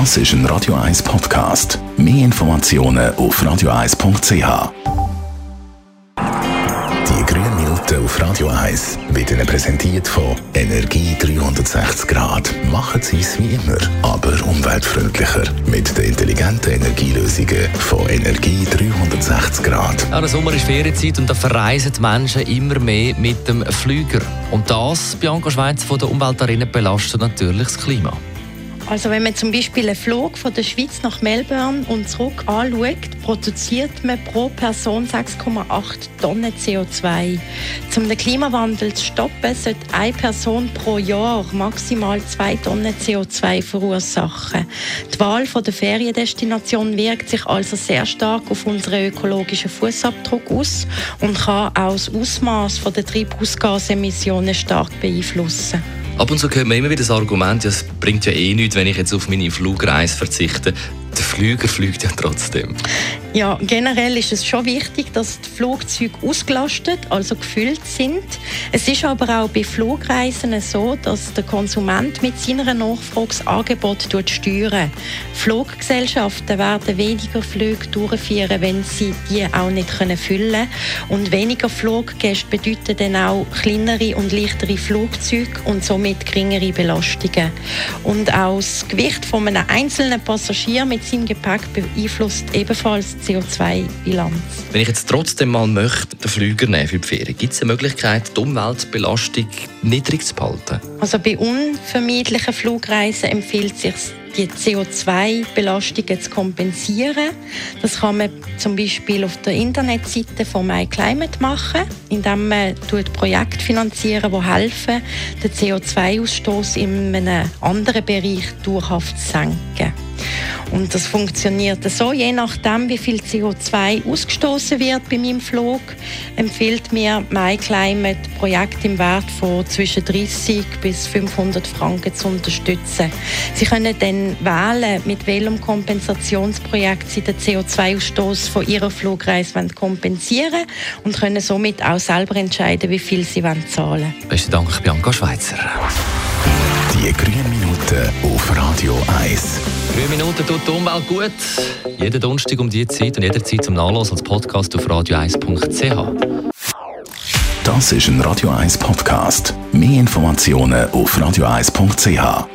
Das ist ein Radio 1 Podcast. Mehr Informationen auf radio1.ch. Die grünen Minuten auf Radio 1 wird Ihnen präsentiert von Energie 360 Grad. Machen Sie es wie immer, aber umweltfreundlicher. Mit den intelligenten Energielösungen von Energie 360 Grad. Ja, der Sommer ist Ferienzeit und da verreisen die Menschen immer mehr mit dem Flüger. Und das, Bianca Schweiz von der Umweltarena, belastet natürlich das Klima. Also wenn man zum Beispiel einen Flug von der Schweiz nach Melbourne und zurück anschaut, produziert man pro Person 6,8 Tonnen CO2. Um den Klimawandel zu stoppen, sollte eine Person pro Jahr maximal 2 Tonnen CO2 verursachen. Die Wahl der Feriendestination wirkt sich also sehr stark auf unseren ökologischen Fußabdruck aus und kann auch das Ausmaß der Treibhausgasemissionen stark beeinflussen. Ab und zu hört man immer wieder das Argument, ja, es bringt ja eh nichts, wenn ich jetzt auf meine Flugreise verzichte Flüger fliegt ja trotzdem. Ja, generell ist es schon wichtig, dass die Flugzeuge ausgelastet, also gefüllt sind. Es ist aber auch bei Flugreisen so, dass der Konsument mit seiner Nachfrage das Angebot steuert. Fluggesellschaften werden weniger Flüge durchführen, wenn sie die auch nicht füllen können. Und weniger Fluggäste bedeuten dann auch kleinere und leichtere Flugzeuge und somit geringere Belastungen. Und auch das Gewicht von einem einzelnen Passagier mit seinem Gepäck beeinflusst ebenfalls die CO2-Bilanz. Wenn ich jetzt trotzdem mal möchte, den Flüger nehmen für die Ferien, gibt es eine Möglichkeit, die Umweltbelastung niedrig zu behalten? Also bei unvermeidlichen Flugreisen empfiehlt es sich die CO2-Belastungen zu kompensieren. Das kann man zum Beispiel auf der Internetseite von MyClimate machen, indem man Projekte finanzieren, die helfen, den CO2-Ausstoß in einem anderen Bereich dauerhaft zu senken. Und das funktioniert so, je nachdem, wie viel CO2 ausgestoßen wird bei meinem Flug, empfiehlt mir MyClimate Projekt im Wert von zwischen 30 bis 500 Franken zu unterstützen. Sie können dann wählen, mit welchem Kompensationsprojekt Sie den CO2-Ausstoß von Ihrer Flugreise kompensieren wollen und können somit auch selber entscheiden, wie viel Sie zahlen wollen. Besten Dank, Bianca Schweizer. Die grünen Minuten auf Radio 1. Grüne Minuten tut die Umwelt gut. Jeden Donnerstag um diese Zeit und jederzeit zum Nachlassen als Podcast auf radio1.ch. Das ist ein Radio 1 Podcast. Mehr Informationen auf radio1.ch.